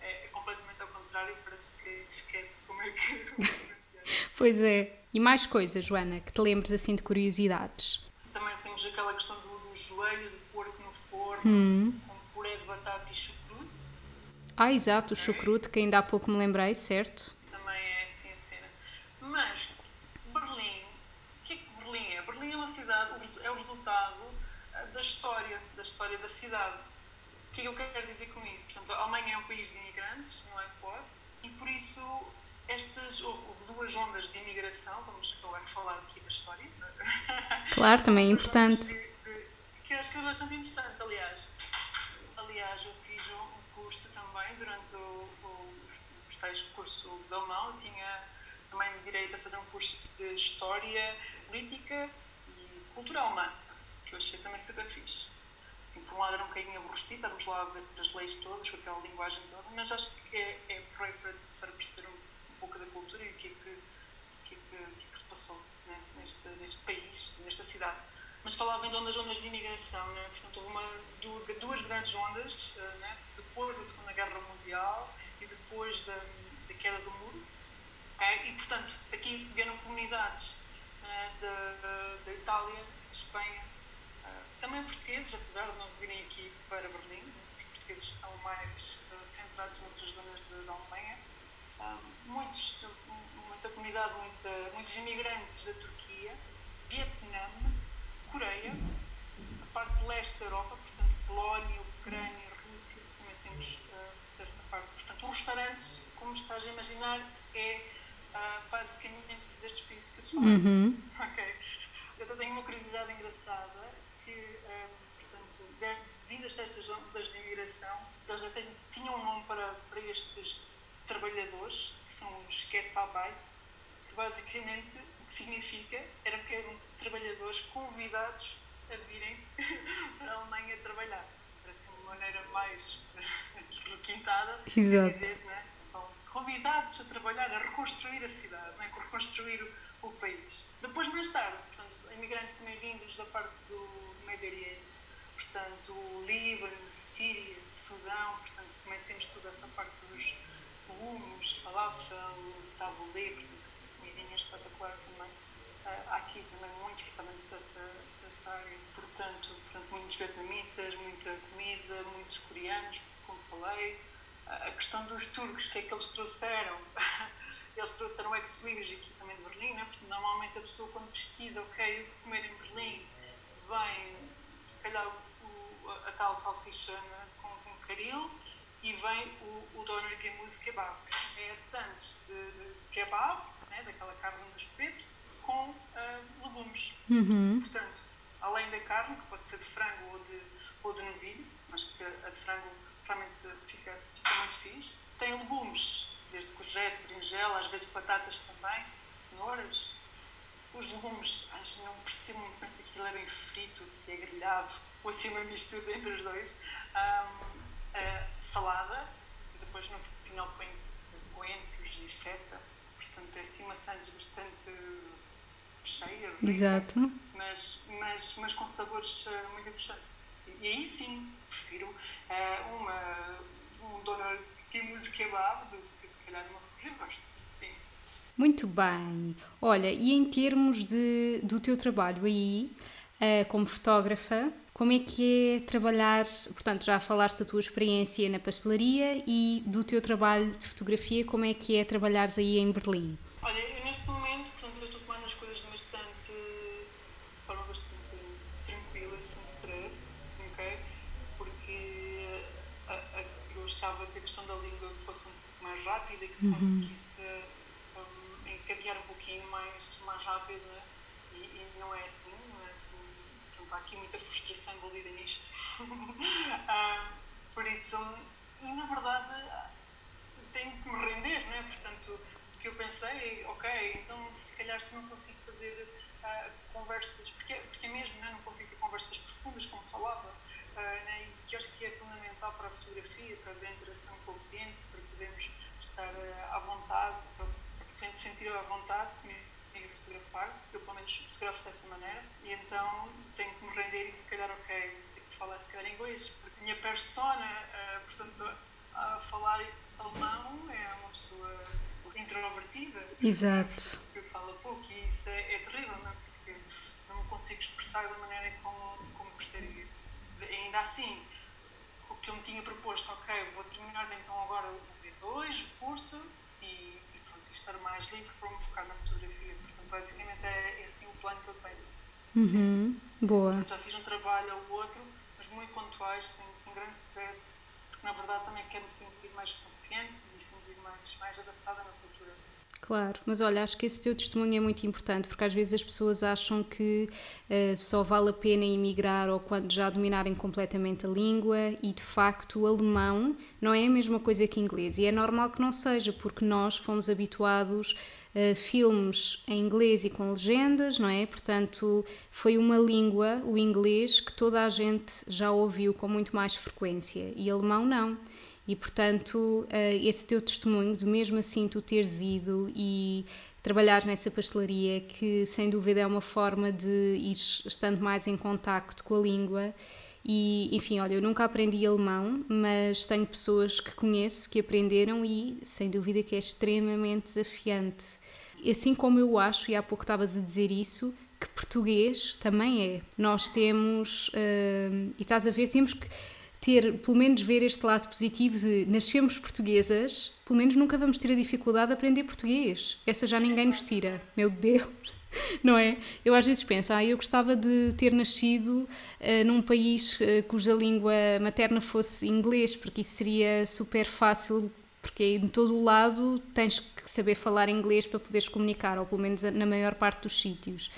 é, é, completamente ao contrário, parece que esquece como é que. pois é. E mais coisas, Joana, que te lembres assim de curiosidades? Também temos aquela questão do, do joelho de porco no forno, hum. com puré de batata e chucrute. Ah, exato, o chucrute, que ainda há pouco me lembrei, certo? Também é assim a cena. Mas Berlim, o que é que Berlim é? Berlim é uma cidade, é o resultado ah, da história, da história da cidade. O que é que eu quero dizer com isso? Portanto, a Alemanha é um país de imigrantes, não é hipótese, e por isso estas, houve, houve, duas ondas de imigração, vamos então agora falar aqui da história. Claro, também é importante. De, de, que acho que é bastante interessante, aliás. Aliás, eu fiz um curso também durante o, o, os tais curso Belmão, tinha também direito a fazer um curso de História Política e Cultura Alemã, que eu achei também super fixe. Assim, por um lado era um bocadinho aborrecido, estamos lá ver as leis todas, com aquela linguagem toda, mas acho que é, é para, para perceber um pouco da cultura e o que é que, que, é que, é que se passou né, neste, neste país, nesta cidade. Mas falavam de ondas, ondas de imigração, né? portanto houve uma, duas grandes ondas, eh, né? depois da Segunda Guerra Mundial e depois da, da queda do muro. Okay? E, portanto, aqui vieram comunidades uh, da, da Itália, Espanha, também portugueses, apesar de não virem aqui para Berlim. Os portugueses estão mais uh, centrados noutras zonas da Alemanha muitos, muita comunidade, muita, muitos imigrantes da Turquia, Vietnã, Coreia, a parte leste da Europa, portanto, Polónia, Ucrânia, Rússia, também temos uh, dessa parte. Portanto, os restaurantes, como estás a imaginar, é uh, basicamente destes países que eu sou. Uhum. Ok. Eu tenho uma curiosidade engraçada que, uh, portanto, vindas destas ondas de imigração, eles até tinham um nome para, para estes trabalhadores, que são os Gestarbeit, que basicamente o que significa era que eram trabalhadores convidados a virem para a Alemanha trabalhar. Parece uma maneira mais requintada de dizer, não é? São convidados a trabalhar, a reconstruir a cidade, é? a reconstruir o, o país. Depois, mais tarde, portanto, imigrantes também vindos da parte do Médio Oriente, portanto, Líbano, Síria, Sudão, portanto, também temos toda essa parte dos hummus, falafel, tabulé, portanto, essa comidinha espetacular também. Uh, há aqui também muitos restaurantes dessa, dessa área, portanto, portanto, muitos vietnamitas, muita comida, muitos coreanos, como falei. Uh, a questão dos turcos, o que é que eles trouxeram? eles trouxeram o ex-libris aqui também de Berlim, né? Portanto, normalmente a pessoa quando pesquisa, ok, o que comer em Berlim, vem, se calhar, o, a, a tal salsicha né? com, com caril, e vem o, o doner gemuz kebab. É sandes de, de kebab, né, daquela carne do espeto, com uh, legumes. Uhum. Portanto, além da carne, que pode ser de frango ou de, ou de novilho, mas que a de frango realmente fica, fica muito fixe, tem legumes, desde courgette, berinjela, às vezes batatas também, cenouras. Os legumes, acho que não percebo muito bem se aquilo é bem frito, se é grelhado, ou se é uma mistura entre os dois. Um, salada e depois no final põe coentros e feta. Portanto, é assim uma sandes bastante cheia, rica, Exato. Mas, mas, mas com sabores uh, muito interessantes. Sim. E aí sim, prefiro uh, uma, um doner kimus kebab do que se calhar uma eu gosto. Sim. Muito bem. Olha, e em termos de, do teu trabalho aí, uh, como fotógrafa, como é que é trabalhar? Portanto, já falaste da tua experiência na pastelaria e do teu trabalho de fotografia, como é que é trabalhares aí em Berlim? Olha, eu neste momento, portanto, eu estou tomando as coisas bastante, de forma bastante tranquila, sem stress, ok? Porque a, a, eu achava que a questão da língua fosse um pouco mais rápida e que uhum. conseguisse um, encadear um pouquinho mais rápido, né? e, e, não é assim, não é assim. Portanto, há aqui muita frustração envolvida nisto. uh, por isso, e na verdade, tenho que me render, não é? Portanto, o que eu pensei, ok, então se calhar se não consigo fazer uh, conversas, porque, porque mesmo né, não consigo ter conversas profundas, como falava, uh, né, e que acho que é fundamental para a fotografia, para a interação com o cliente, para podermos estar à vontade, para, para o cliente sentir à vontade comigo a fotografar, eu pelo menos fotografo dessa maneira, e então tenho que me render e se calhar, ok, tenho que falar se calhar inglês, porque a minha persona, portanto, a falar alemão é uma pessoa introvertida. Exato. Que fala pouco e isso é, é terrível, não é? Porque não me consigo expressar da maneira como, como gostaria. Ainda assim, o que eu me tinha proposto, ok, vou terminar então agora o B2, o curso, e, e pronto, e estar mais livre para me focar na fotografia. Portanto, basicamente é, é assim o plano que eu tenho. Uhum. Boa. já fiz um trabalho ou outro, mas muito pontuais, sem, sem grande stress, porque na verdade também quero me sentir mais confiante e sentir mais, mais adaptada na cultura. Claro, mas olha, acho que esse teu testemunho é muito importante porque às vezes as pessoas acham que uh, só vale a pena emigrar ou quando já dominarem completamente a língua e de facto o alemão não é a mesma coisa que inglês e é normal que não seja porque nós fomos habituados a filmes em inglês e com legendas, não é? Portanto, foi uma língua, o inglês, que toda a gente já ouviu com muito mais frequência e alemão não. E, portanto, eh, esse teu testemunho de mesmo assim tu teres ido e trabalhares nessa pastelaria, que sem dúvida é uma forma de ir estando mais em contacto com a língua. E, enfim, olha, eu nunca aprendi alemão, mas tenho pessoas que conheço que aprenderam e, sem dúvida, que é extremamente desafiante. Assim como eu acho, e há pouco estavas a dizer isso, que português também é. Nós temos, uh, e estás a ver, temos que ter, pelo menos ver este lado positivo de nascemos portuguesas, pelo menos nunca vamos ter a dificuldade de aprender português. Essa já ninguém nos tira. Meu Deus! Não é? Eu às vezes penso, ah, eu gostava de ter nascido uh, num país uh, cuja língua materna fosse inglês, porque isso seria super fácil, porque em todo o lado tens que saber falar inglês para poderes comunicar, ou pelo menos na maior parte dos sítios.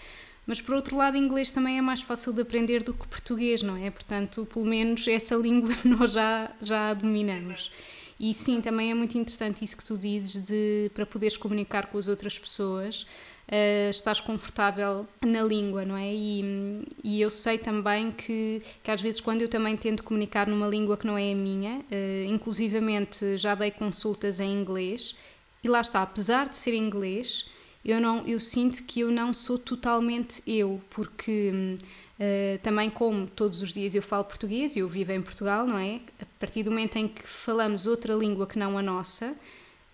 Mas por outro lado, inglês também é mais fácil de aprender do que português, não é? Portanto, pelo menos essa língua nós já, já a dominamos. E sim, também é muito interessante isso que tu dizes de para poderes comunicar com as outras pessoas, uh, estás confortável na língua, não é? E, e eu sei também que, que às vezes quando eu também tento comunicar numa língua que não é a minha, uh, inclusivamente já dei consultas em inglês, e lá está, apesar de ser inglês, eu não eu sinto que eu não sou totalmente eu porque uh, também como todos os dias eu falo português e eu vivo em Portugal não é? A partir do momento em que falamos outra língua que não a nossa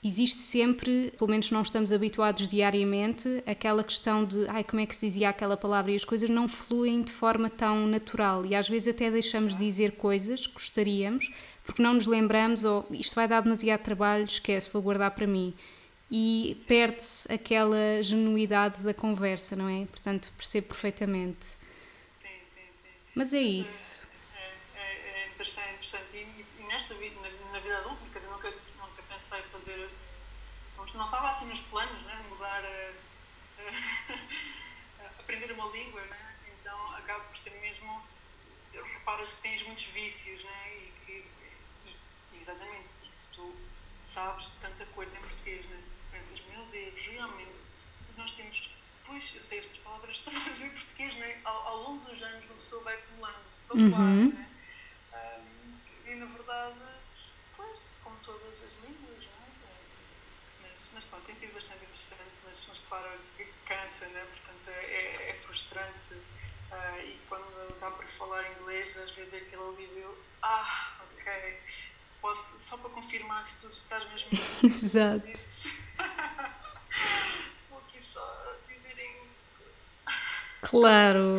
existe sempre, pelo menos não estamos habituados diariamente, aquela questão de ai, como é que se dizia aquela palavra? E as coisas não fluem de forma tão natural. E às vezes até deixamos de dizer coisas que gostaríamos porque não nos lembramos ou isto vai dar demasiado trabalho, esquece, vou guardar para mim e perde-se aquela genuidade da conversa, não é? Portanto, percebo perfeitamente. Sim, sim, sim. Mas é isso. É, é, é interessante, é interessante. E, e nesta vida, na, na, vida adulta, porque eu nunca, nunca pensei fazer. Não estava assim nos planos, né? Mudar. A, a, aprender uma língua, né? Então acaba por ser mesmo. Reparas que tens muitos vícios, né? E que. E, exatamente. E tu sabes tanta coisa em português, né? Tu pensas, meu Deus, realmente, nós temos. Pois, eu sei estas palavras todas em português, né? Ao, ao longo dos anos, uma pessoa vai acumulando vocabulário, uhum. né? Um, e na verdade, pois, como todas as línguas, né? Mas, mas pronto, tem sido bastante interessante, mas, mas claro, cansa, né? Portanto, é, é, é frustrante. Uh, e quando dá para falar inglês, às vezes é aquele alívio, ah, ok posso, só para confirmar se tu estás mesmo. Exato. Vou aqui só dizer em inglês. Claro.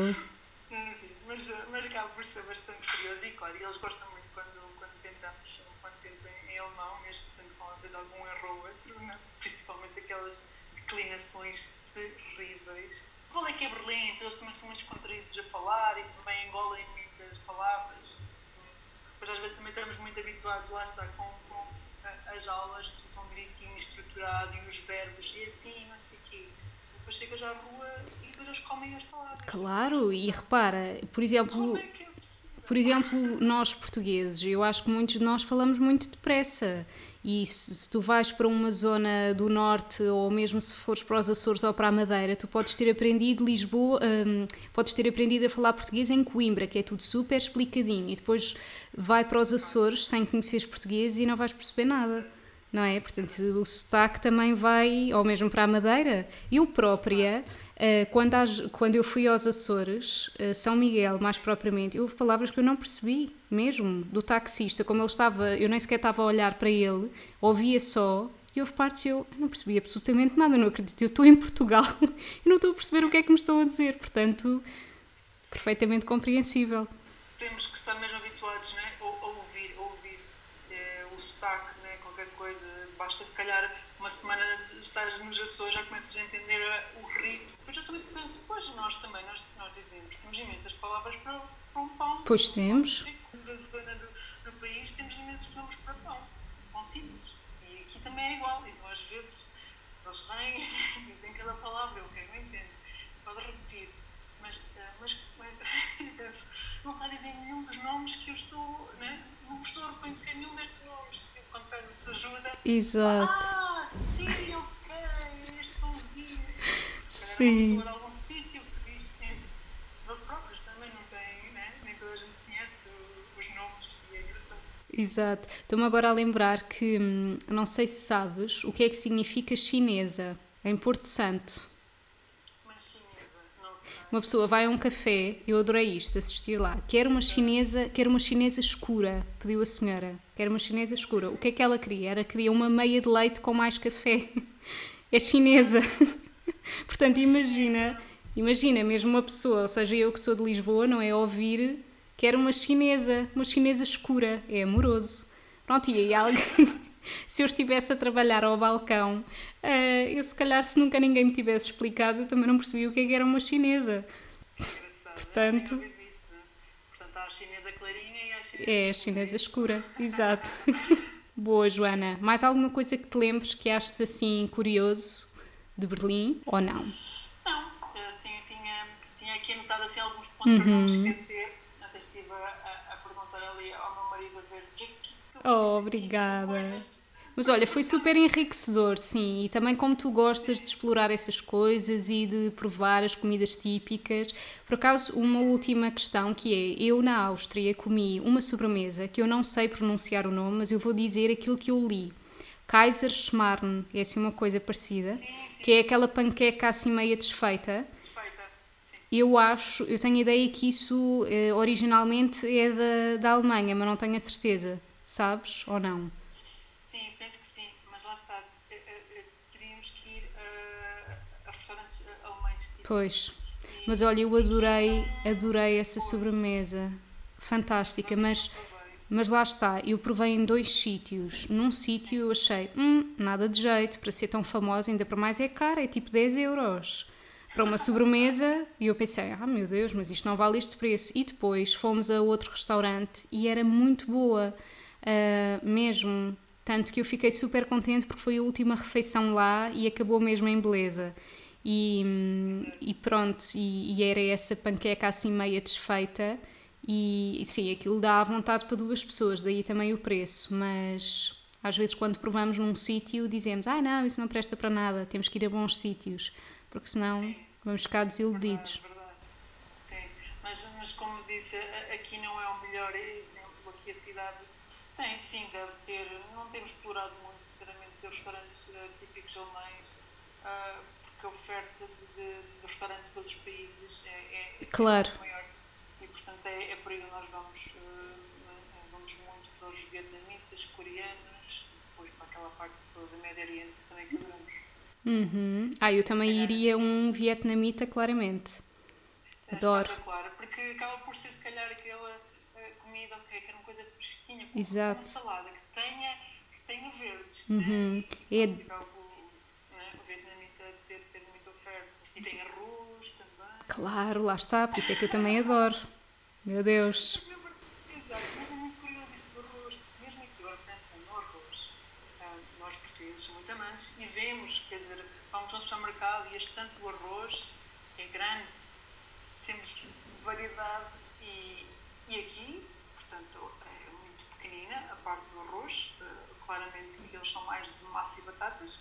mas, mas acaba por ser bastante curioso e claro, eles gostam muito quando, quando tentamos, quando tento em, em alemão, mesmo sendo às algum erro ou outro, né? principalmente aquelas declinações terríveis. Qual é que é Berlim? Então eles também são muito descontraídos a falar e também engolem muitas palavras Mas às vezes também estamos muito habituados, lá está, com, com as aulas, tudo tão direitinho, estruturado, e os verbos, e assim, não sei o quê. Depois chegas à rua e depois eles comem as palavras. Claro, e repara, por exemplo. Como é que é possível? Por exemplo, nós portugueses, eu acho que muitos de nós falamos muito depressa. E se, tu vais para uma zona do norte, ou mesmo se fores para os Açores ou para a Madeira, tu podes ter aprendido Lisboa, hum, podes ter aprendido a falar português em Coimbra, que é tudo super explicadinho, e depois vai para os Açores sem conheceres português e não vais perceber nada. Não é? Portanto, o sotaque também vai, ou mesmo para a Madeira. Eu própria, eh, quando, quando eu fui aos Açores, eh, São Miguel mais propriamente, houve palavras que eu não percebi, mesmo, do taxista, como ele estava, eu nem sequer estava a olhar para ele, ouvia só, e houve partes eu, não percebi absolutamente nada, não acredito, eu estou em Portugal e não estou a perceber o que é que me estão a dizer, portanto, perfeitamente compreensível. Temos que estar mesmo habituados né, a, ouvir, a ouvir é, o sotaque, qualquer coisa, basta se calhar uma semana estás nos Açores, já começas a entender o ritmo. Depois eu também penso, pois nós também, nós, nós dizemos, temos imensas palavras para, para um pão. Pois temos. Da zona do, do, país temos imensos nomes para pão, pão simples. E aqui também é igual, então às vezes eles vêm e dizem cada palavra, eu não entendo. Pode repetir. Mas, eh, mas, mas penso, não está a dizer nenhum dos nomes que eu estou, né? não estou a reconhecer nenhum destes nomes quando pedes ajuda. Exato. Ah, sim, ok, este pãozinho. Sim. Uma algum sítio que diz que nós próprios também não tem, né? nem toda a gente conhece os nomes e é engraçado. Exato. Estou-me agora a lembrar que, hum, não sei se sabes, o que é que significa chinesa em Porto Santo. Uma pessoa vai a um café, eu adorei isto, assistir lá. Quer uma chinesa, quer uma chinesa escura, pediu a senhora. Quer uma chinesa escura. O que é que ela queria? Era queria uma meia de leite com mais café. É chinesa. Portanto, imagina, imagina mesmo uma pessoa, ou seja, eu que sou de Lisboa, não é ouvir quer uma chinesa, uma chinesa escura, é amoroso. Pronto, e aí alguém se eu estivesse a trabalhar ao balcão, uh, eu se calhar, se nunca ninguém me tivesse explicado, eu também não percebia o que, é que era uma chinesa. Portanto, né? Portanto, há a chinesa clarinha e há a chinesa É, a chinesa escura, exato. Boa, Joana. Mais alguma coisa que te lembres que aches assim curioso de Berlim ou não? Não, assim, eu tinha, tinha aqui anotado assim, alguns pontos uhum. para não esquecer. Oh, obrigada. Mas olha, foi super enriquecedor, sim, e também como tu gostas de explorar essas coisas e de provar as comidas típicas. Por acaso, uma última questão que é, eu na Áustria comi uma sobremesa que eu não sei pronunciar o nome, mas eu vou dizer aquilo que eu li. Kaiser Schmarrn, é assim uma coisa parecida, sim, sim. que é aquela panqueca assim meia desfeita. Desfeita, sim. Eu acho, eu tenho a ideia que isso eh, originalmente é da, da Alemanha, mas não tenho a certeza. Sabes ou não? Sim, penso que sim, mas lá está. Eh, eh, eh, teríamos que ir a, a restaurantes alemães. Tipo. Pois. Mas olha, eu adorei, adorei essa sobremesa. Fantástica, mas, mas lá está, eu provei em dois sítios. Num sítio eu achei, hum, nada de jeito, para ser tão famosa, ainda para mais é cara, é tipo 10 euros. Para uma sobremesa, e eu pensei, ah meu Deus, mas isto não vale este preço. E depois fomos a outro restaurante e era muito boa uh, mesmo. Tanto que eu fiquei super contente porque foi a última refeição lá e acabou mesmo em beleza. E, e pronto, e, e, era essa panqueca assim meia desfeita. E sim, aquilo dá vontade para duas pessoas, daí também o preço. Mas às vezes, quando provamos num sítio, dizemos: Ah, não, isso não presta para nada, temos que ir a bons sítios, porque senão sim. vamos ficar desiludidos. Verdade, verdade. Sim, mas, mas como disse, aqui não é o melhor exemplo. Aqui a cidade tem, sim, deve ter. Não temos explorado muito, sinceramente, ter restaurantes uh, típicos alemães, uh, porque a oferta de, de, de, restaurantes de outros países é, é, claro. é maior. E, portanto, é, é por aí que nós vamos. Uh, vamos muito para os vietnamitas, coreanos, depois para aquela parte toda do Médio Oriente também que adoramos. Uhum. Ah, eu também iria um vietnamita, claramente. É Adoro. Claro, porque acaba por ser, se calhar, aquela comida, ok, quero uma coisa fresquinha, com Exato. uma salada que tenha, que tenha verdes. Né? Uhum. É né? E, e o vietnamita ter, ter muita oferta. E tem arroz também. Claro, lá está, por isso é que eu também adoro. Meu Deus. Exato, mas é muito curioso isto do arroz, porque mesmo aqui agora pensando no arroz. Ah, nós portugueses somos muito amantes e vemos, quer dizer, vamos ao supermercado e este tanto do arroz é grande, temos variedade e, e aqui portanto, é muito pequenina a parte do arroz, uh, claramente eles são mais de massa e batatas,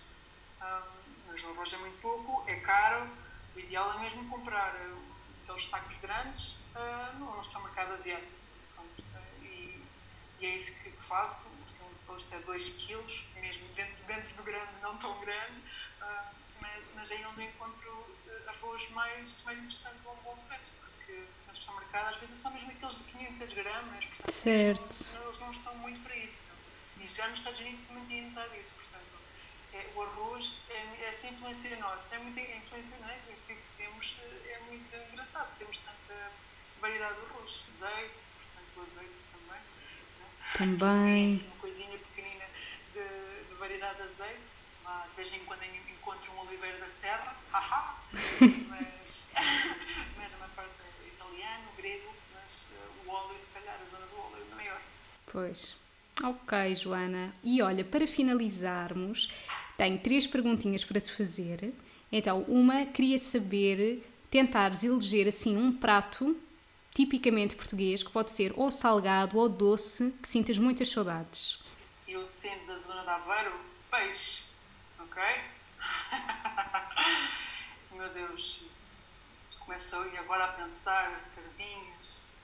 mas o arroz é muito pouco, é caro, o ideal é mesmo comprar uh, aqueles sacos grandes uh, no supermercado asiático. e, e, é isso que, que faço, assim, depois até 2 kg, mesmo dentro, dentro do grande, não tão grande, mas, mas é onde encontro arroz mais, mais interessante a um bom preço, porque no supermercado às vezes são mesmo aqueles de 500 gramas, portanto, certo. Não, eles não estão muito para isso. Não. E já nos Estados Unidos também tinha notado isso, portanto, é, o arroz é, essa influência nossa, é muita influência não é? que, temos, é muito engraçado, temos tanta variedade de arroz, azeite, portanto o azeite também. É? Também. É assim, uma coisinha pequenina de, de variedade de azeite lá, de vez em quando encontro um oliveira da serra, haha, mas, mas a maior parte é italiano, grego, mas uh, o óleo, se calhar, a zona do óleo é maior. Pois. Ok, Joana. E olha, para finalizarmos, tenho três perguntinhas para te fazer. Então, uma, queria saber, tentares eleger assim um prato tipicamente português, que pode ser ou salgado ou doce, que sintas muitas saudades. Eu sendo da zona de Aveiro, peixe ok? Meu Deus, isso. Começou e agora a pensar sardinhas,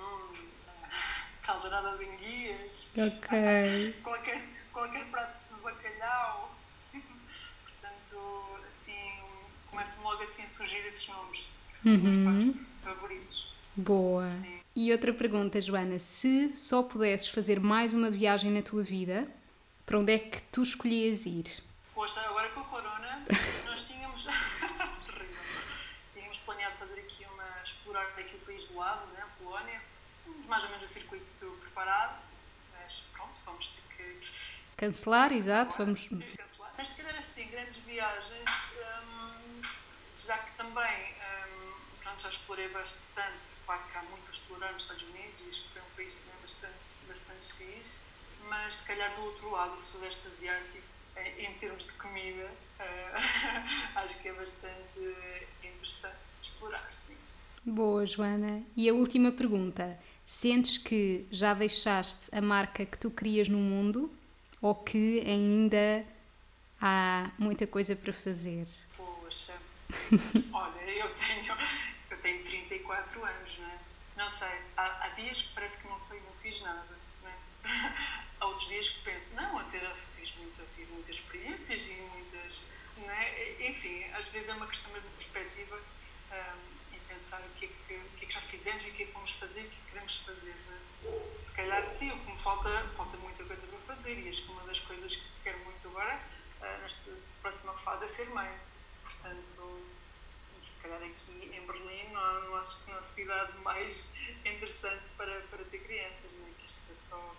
hum, caldeirada de enguias, qualquer, qualquer prato de bacalhau. Portanto, assim, começam logo assim a surgir esses nomes, que são uhum. os meus pratos favoritos. Boa. Sim. E outra pergunta, Joana: se só pudesses fazer mais uma viagem na tua vida, para onde é que tu escolhias ir? Poxa, agora com a Corona, nós tínhamos. terrível. Tínhamos planeado fazer aqui uma. explorar aqui o país do lado, né, a Polónia. Tínhamos mais ou menos o circuito preparado, mas pronto, vamos ter que. Cancelar, exato, vamos. Cancelar. Mas se calhar assim, grandes viagens, hum, já que também. Hum, pronto, já explorei bastante, claro que há muito a explorar nos Estados Unidos e acho que foi um país também bastante, bastante fixe, mas se calhar do outro lado, o Sudeste Asiático, em termos de comida, uh, acho que é bastante interessante de explorar, sim. Boa, Joana. E a última pergunta: sentes que já deixaste a marca que tu querias no mundo ou que ainda há muita coisa para fazer? Poxa, olha, eu tenho, eu tenho 34 anos, não é? Não sei, há, há dias que parece que não sei, não fiz nada há outros dias que penso, não, até fiz, muito, fiz muitas experiências e muitas. É? Enfim, às vezes é uma questão de perspectiva um, pensar o que, é que, o que, é que já fizemos e o que é que vamos fazer, o que é que queremos fazer. É? Se calhar, sim, o que me falta, falta muita coisa para fazer e acho que uma das coisas que quero muito agora, uh, nesta próxima fase, é ser mãe. Portanto, se calhar aqui em Berlim não, não que não há cidade mais interessante para, para ter crianças, não é? que isto é só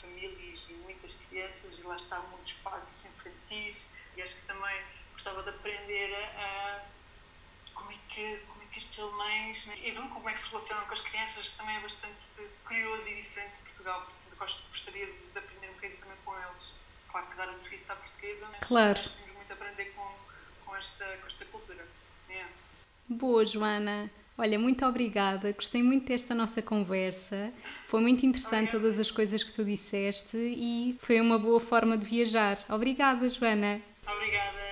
famílias e muitas crianças, e lá está muitos parques infantis, e acho que também gostava de aprender a, a como é que estes alemães né? e como é que se relacionam com as crianças, que também é bastante curioso e diferente de Portugal, portanto gosto, gostaria de aprender um bocadinho também com eles. Claro que dar um twist à portuguesa, mas claro. temos muito a aprender com, com, esta, com esta cultura. Yeah. Boa, Joana. Olha, muito obrigada, gostei muito desta nossa conversa. Foi muito interessante todas as coisas que tu disseste e foi uma boa forma de viajar. Obrigada, Joana. Obrigada.